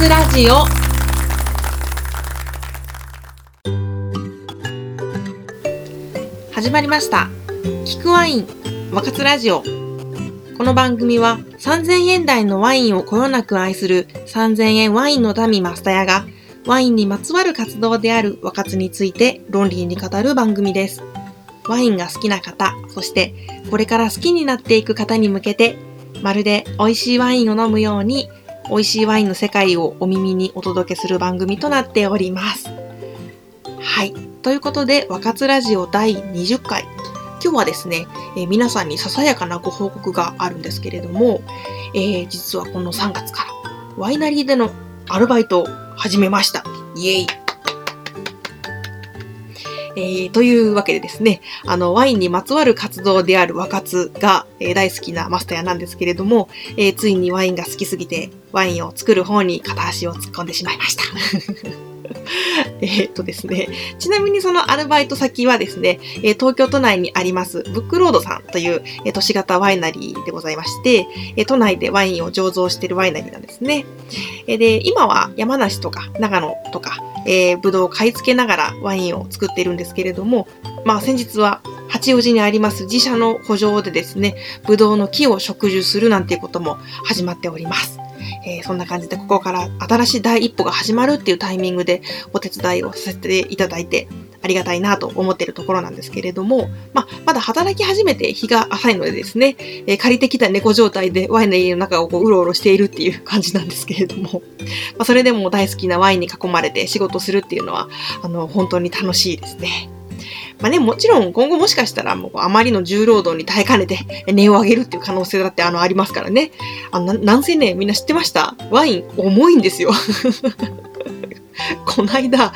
つラジオ。始まりました。聞くワイン若津ラジオ。この番組は3000円台のワインをこよなく愛する3000円ワインの民マスタヤがワインにまつわる活動である若津について論理に語る番組です。ワインが好きな方、そしてこれから好きになっていく方に向けて、まるで美味しいワインを飲むように美味しいワインの世界をお耳にお届けする番組となっております。はい。ということで、若津ラジオ第20回。今日はですね、えー、皆さんにささやかなご報告があるんですけれども、えー、実はこの3月からワイナリーでのアルバイトを始めました。イエイえー、というわけでですね、あの、ワインにまつわる活動である和活が、えー、大好きなマスターなんですけれども、えー、ついにワインが好きすぎて、ワインを作る方に片足を突っ込んでしまいました。えっとですね、ちなみにそのアルバイト先はですね、え東京都内にありますブックロードさんという、え都市型ワイナリーでございまして、え都内でワインを醸造しているワイナリーなんですね。えで、今は山梨とか長野とか、えー、ブドウを買い付けながらワインを作っているんですけれども、まあ先日は八王子にあります自社の補助でですね、ブドウの木を植樹するなんていうことも始まっております。えー、そんな感じでここから新しい第一歩が始まるっていうタイミングでお手伝いをさせていただいてありがたいなと思っているところなんですけれども、まあ、まだ働き始めて日が浅いのでですね、えー、借りてきた猫状態でワインの家の中をこううろうろしているっていう感じなんですけれども、まあ、それでも大好きなワインに囲まれて仕事するっていうのは、あの、本当に楽しいですね。まあね、もちろん今後もしかしたらもうあまりの重労働に耐えかねて 値を上げるっていう可能性だってあのありますからね。あの、なんせね、みんな知ってました？ワイン重いんですよ。こないだ、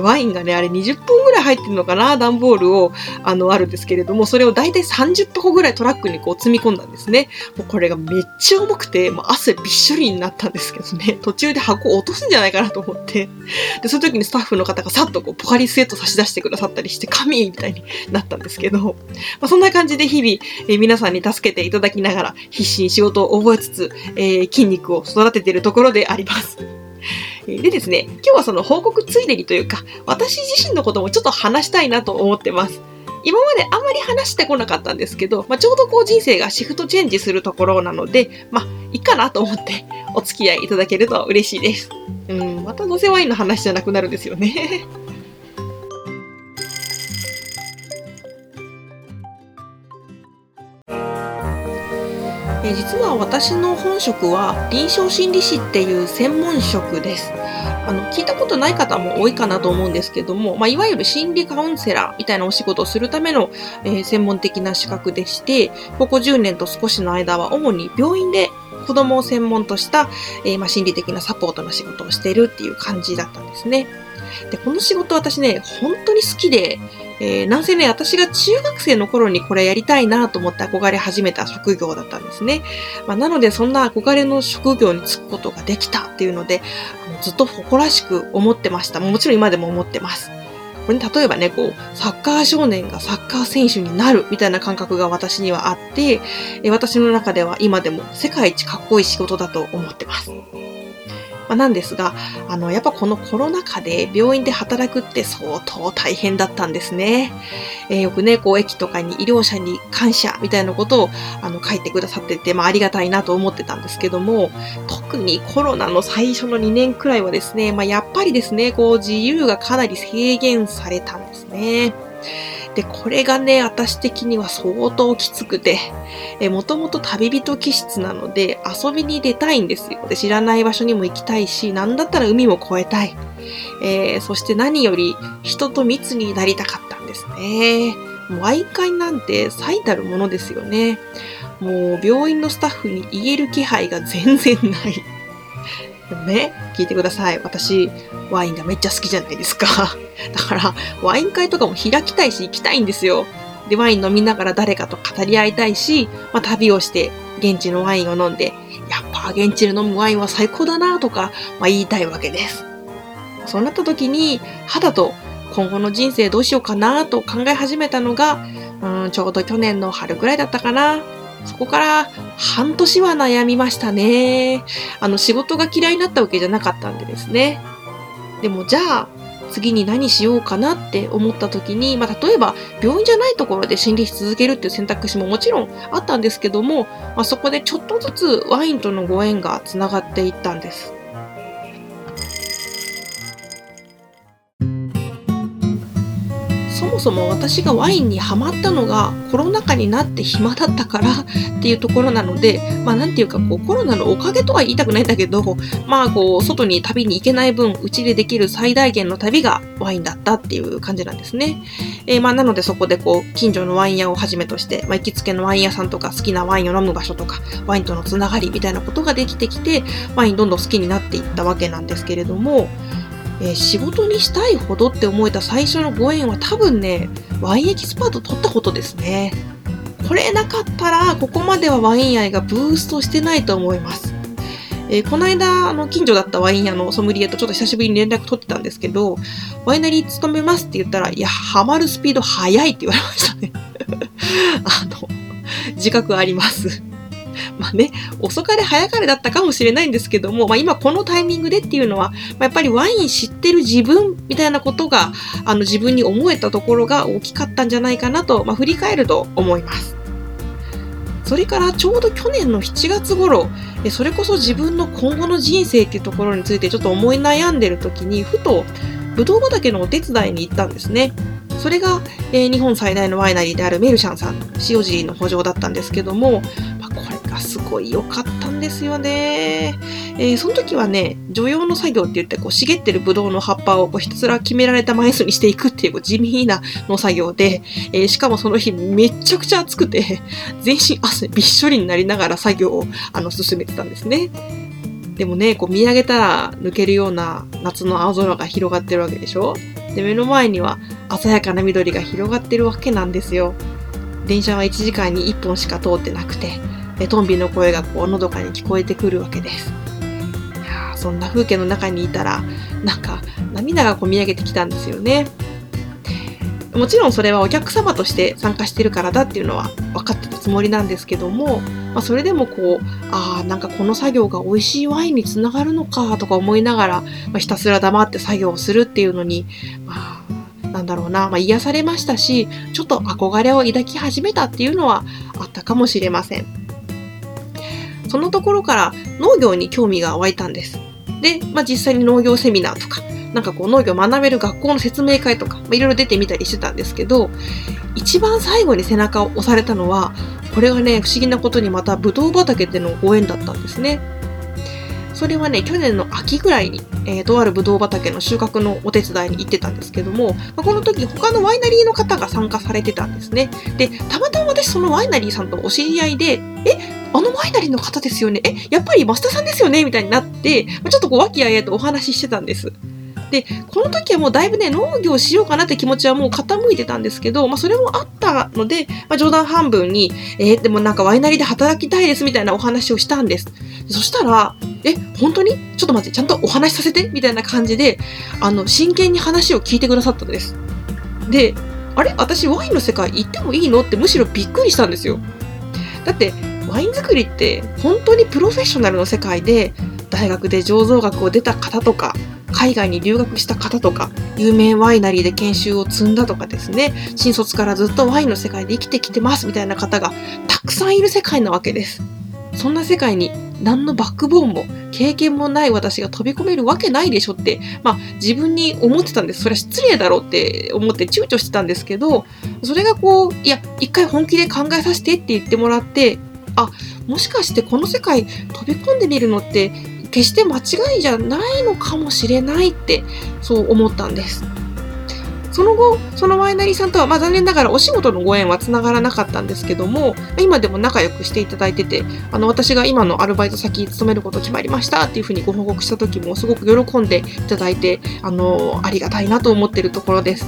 ワインがね、あれ20分ぐらい入ってるのかな、段ボールを、あの、あるんですけれども、それを大体30箱ぐらいトラックにこう積み込んだんですね。もうこれがめっちゃ重くて、もう汗びっしょりになったんですけどね、途中で箱を落とすんじゃないかなと思って、で、その時にスタッフの方がさっとこう、ポカリスエット差し出してくださったりして、神みたいになったんですけど、まあ、そんな感じで日々、えー、皆さんに助けていただきながら、必死に仕事を覚えつつ、えー、筋肉を育てているところであります。でですね、今日はその報告ついでにというか、私自身のこともちょっと話したいなと思ってます。今まであんまり話してこなかったんですけど、まあ、ちょうどこう人生がシフトチェンジするところなので、まあ、いいかなと思ってお付き合いいただけると嬉しいです。うん、またのせワインの話じゃなくなるんですよね。実は私の本職は臨床心理士っていう専門職です。あの、聞いたことない方も多いかなと思うんですけども、まあ、いわゆる心理カウンセラーみたいなお仕事をするための、えー、専門的な資格でして、ここ10年と少しの間は主に病院で子供を専門とした、えー、まあ、心理的なサポートの仕事をしているっていう感じだったんですね。で、この仕事私ね、本当に好きで、えー、なんせね、私が中学生の頃にこれやりたいなと思って憧れ始めた職業だったんですね。まあ、なので、そんな憧れの職業に就くことができたっていうので、あのずっと誇らしく思ってました。もちろん今でも思ってます。これ、例えばね、こう、サッカー少年がサッカー選手になるみたいな感覚が私にはあって、え私の中では今でも世界一かっこいい仕事だと思ってます。まあ、なんですが、あの、やっぱこのコロナ禍で病院で働くって相当大変だったんですね。えー、よくね、こう、駅とかに医療者に感謝みたいなことを、あの、書いてくださってて、まあ、ありがたいなと思ってたんですけども、特にコロナの最初の2年くらいはですね、まあ、やっぱりですね、こう、自由がかなり制限されたんですね。で、これがね、私的には相当きつくて、えもともと旅人気質なので遊びに出たいんですよ。で、知らない場所にも行きたいし、なんだったら海も越えたい。えー、そして何より人と密になりたかったんですね。もう愛会なんて最たるものですよね。もう病院のスタッフに言える気配が全然ない。でもね、聞いてください。私、ワインがめっちゃ好きじゃないですか。だから、ワイン会とかも開きたいし行きたいんですよ。で、ワイン飲みながら誰かと語り合いたいし、まあ、旅をして現地のワインを飲んで、やっぱ現地で飲むワインは最高だなとか、まあ、言いたいわけです。そうなった時に、肌と今後の人生どうしようかなと考え始めたのが、うん、ちょうど去年の春ぐらいだったかな。そこから半年は悩みましたね。あの仕事が嫌いになったわけじゃなかったんでですね。でもじゃあ次に何しようかなって思った時に、まあ、例えば病院じゃないところで心理し続けるっていう選択肢ももちろんあったんですけども、まあ、そこでちょっとずつワインとのご縁がつながっていったんです。そもそも私がワインにハマったのがコロナ禍になって暇だったから っていうところなので、まあなんていうかこうコロナのおかげとは言いたくないんだけど、まあこう外に旅に行けない分、うちでできる最大限の旅がワインだったっていう感じなんですね。えー、まあなのでそこでこう近所のワイン屋をはじめとして、まあ行きつけのワイン屋さんとか好きなワインを飲む場所とか、ワインとのつながりみたいなことができてきて、ワインどんどん好きになっていったわけなんですけれども、えー、仕事にしたいほどって思えた最初のご縁は多分ね、ワインエキスパート取ったことですね。これなかったら、ここまではワイン愛がブーストしてないと思います。えー、この間、あの、近所だったワイン屋のソムリエとちょっと久しぶりに連絡取ってたんですけど、ワイナリー勤めますって言ったら、いや、ハマるスピード速いって言われましたね。あの、自覚あります。まあね、遅かれ早かれだったかもしれないんですけども、まあ今このタイミングでっていうのは、まあ、やっぱりワイン知ってる自分みたいなことが、あの自分に思えたところが大きかったんじゃないかなと、まあ振り返ると思います。それからちょうど去年の7月頃、それこそ自分の今後の人生っていうところについてちょっと思い悩んでる時に、ふと、ぶどう畑のお手伝いに行ったんですね。それが、えー、日本最大のワイナリーであるメルシャンさん、塩尻の補助だったんですけども、すごい良かったんですよね。えー、その時はね、除葉の作業って言って、こう、茂ってるブドウの葉っぱをこうひたすら決められた枚数にしていくっていうこう地味な農作業で、えー、しかもその日めちゃくちゃ暑くて、全身汗びっしょりになりながら作業をあの進めてたんですね。でもね、こう見上げたら抜けるような夏の青空が広がってるわけでしょ？で、目の前には鮮やかな緑が広がってるわけなんですよ。電車は1時間に1本しか通ってなくて、トンビの声がこうのどかに聞こえてくるわけです。そんな風景の中にいたら、なんか涙がこみ上げてきたんですよね。もちろんそれはお客様として参加してるからだっていうのは分かってたつもりなんですけども、まあ、それでもこう、ああ、なんかこの作業が美味しいワインにつながるのかとか思いながら、まあ、ひたすら黙って作業をするっていうのに、まあ、なんだろうな、まあ、癒されましたし、ちょっと憧れを抱き始めたっていうのはあったかもしれません。そのところから農業に興味が湧いたんです。で、まあ、実際に農業セミナーとか、なんかこう農業学べる学校の説明会とか、まあ、いろいろ出てみたりしてたんですけど、一番最後に背中を押されたのは、これがね、不思議なことにまたブドウ畑でのご縁だったんですね。それはね、去年の秋ぐらいに、えー、とあるブドウ畑の収穫のお手伝いに行ってたんですけども、まあ、この時他のワイナリーの方が参加されてたんですね。で、たまたま私そのワイナリーさんとお知り合いで、え、あのワイナリーの方ですよねえ、やっぱり増田さんですよね？みたいになって、ちょっとこう和気あいあいとお話ししてたんです。で、この時はもうだいぶね、農業しようかなって気持ちはもう傾いてたんですけど、まあそれもあったので、まあ冗談半分に、えー、でもなんかワイナリーで働きたいですみたいなお話をしたんです。そしたら、え、本当に？ちょっと待って、ちゃんとお話しさせて？みたいな感じで、あの、真剣に話を聞いてくださったんです。で、あれ？私ワインの世界行ってもいいの？ってむしろびっくりしたんですよ。だって、ワイン作りって本当にプロフェッショナルの世界で、大学で醸造学を出た方とか、海外に留学した方とか、有名ワイナリーで研修を積んだとかですね、新卒からずっとワインの世界で生きてきてますみたいな方がたくさんいる世界なわけです。そんな世界に何のバックボーンも経験もない私が飛び込めるわけないでしょって、まあ自分に思ってたんです。それは失礼だろうって思って躊躇してたんですけど、それがこう、いや、一回本気で考えさせてって言ってもらって、あ、もしかしてこの世界飛び込んでみるのって決して間違いじゃないのかもしれないってそう思ったんです。その後、そのワイナリーさんとは、まあ、残念ながらお仕事のご縁はつながらなかったんですけども、今でも仲良くしていただいてて、あの、私が今のアルバイト先勤めること決まりましたっていうふうにご報告した時もすごく喜んでいただいて、あの、ありがたいなと思ってるところです。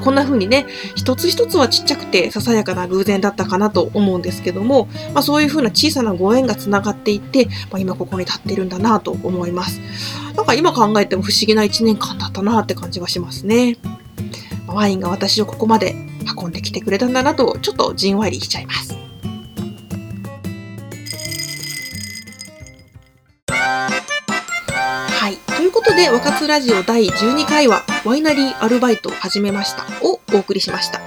こんな風にね、一つ一つはちっちゃくてささやかな偶然だったかなと思うんですけども、まあ、そういう風な小さなご縁がつながっていって、まあ、今ここに立ってるんだなと思います。なんか今考えても不思議な一年間だったなって感じがしますね。ワインが私をここまで運んできてくれたんだなと、ちょっとじんわりしちゃいます。ことで、若津ラジオ第12回は、ワイナリーアルバイトを始めましたをお送りしました。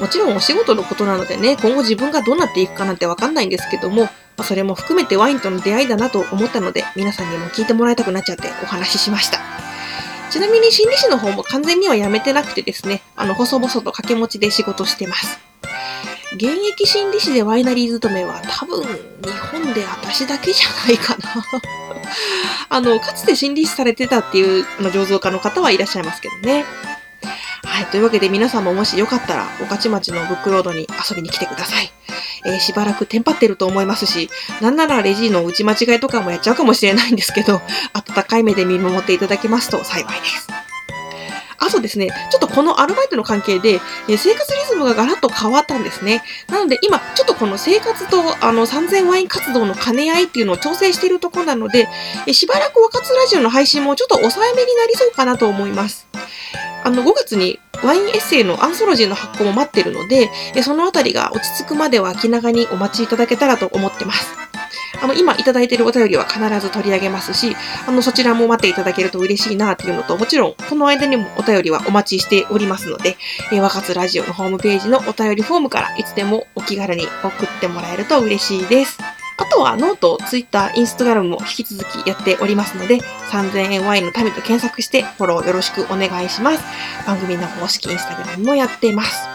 もちろんお仕事のことなのでね、今後自分がどうなっていくかなんてわかんないんですけども、まそれも含めてワインとの出会いだなと思ったので、皆さんにも聞いてもらいたくなっちゃってお話ししました。ちなみに心理師の方も完全にはやめてなくてですね、あの、細々と掛け持ちで仕事してます。現役心理師でワイナリー勤めは多分日本で私だけじゃないかなあの、かつて心理師されてたっていうあの醸造家の方はいらっしゃいますけどね。はい。というわけで皆さんももしよかったら、御徒町のブックロードに遊びに来てください。えー、しばらくテンパってると思いますし、なんならレジの打ち間違いとかもやっちゃうかもしれないんですけど、温かい目で見守っていただけますと幸いです。あとですね、ちょっとこのアルバイトの関係で、え生活リズムがガラッと変わったんですね。なので今、ちょっとこの生活とあの3000ワイン活動の兼ね合いっていうのを調整しているところなので、えしばらく若津ラジオの配信もちょっと抑えめになりそうかなと思います。あの、5月にワインエッセイのアンソロジーの発行も待ってるので、そのあたりが落ち着くまでは気長にお待ちいただけたらと思ってます。あの、今いただいているお便りは必ず取り上げますし、あの、そちらも待っていただけると嬉しいなっていうのと、もちろん、この間にもお便りはお待ちしておりますので、えー、若津ラジオのホームページのお便りフォームからいつでもお気軽に送ってもらえると嬉しいです。あとはノート、ツイッター、インスタグラムも引き続きやっておりますので、3000円ワインの民と検索してフォローよろしくお願いします。番組の公式インスタグラムもやっています。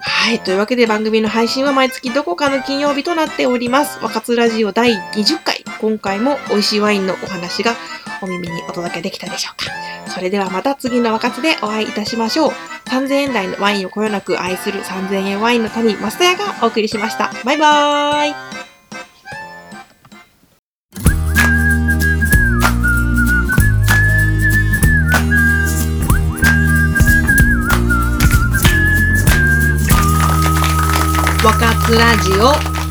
はい。というわけで番組の配信は毎月どこかの金曜日となっております。若津ラジオ第20回。今回も美味しいワインのお話がお耳にお届けできたでしょうか。それではまた次の若津でお会いいたしましょう。3000円台のワインをこよなく愛する3000円ワインの民、マスタヤがお送りしました。バイバーイ。ラジオ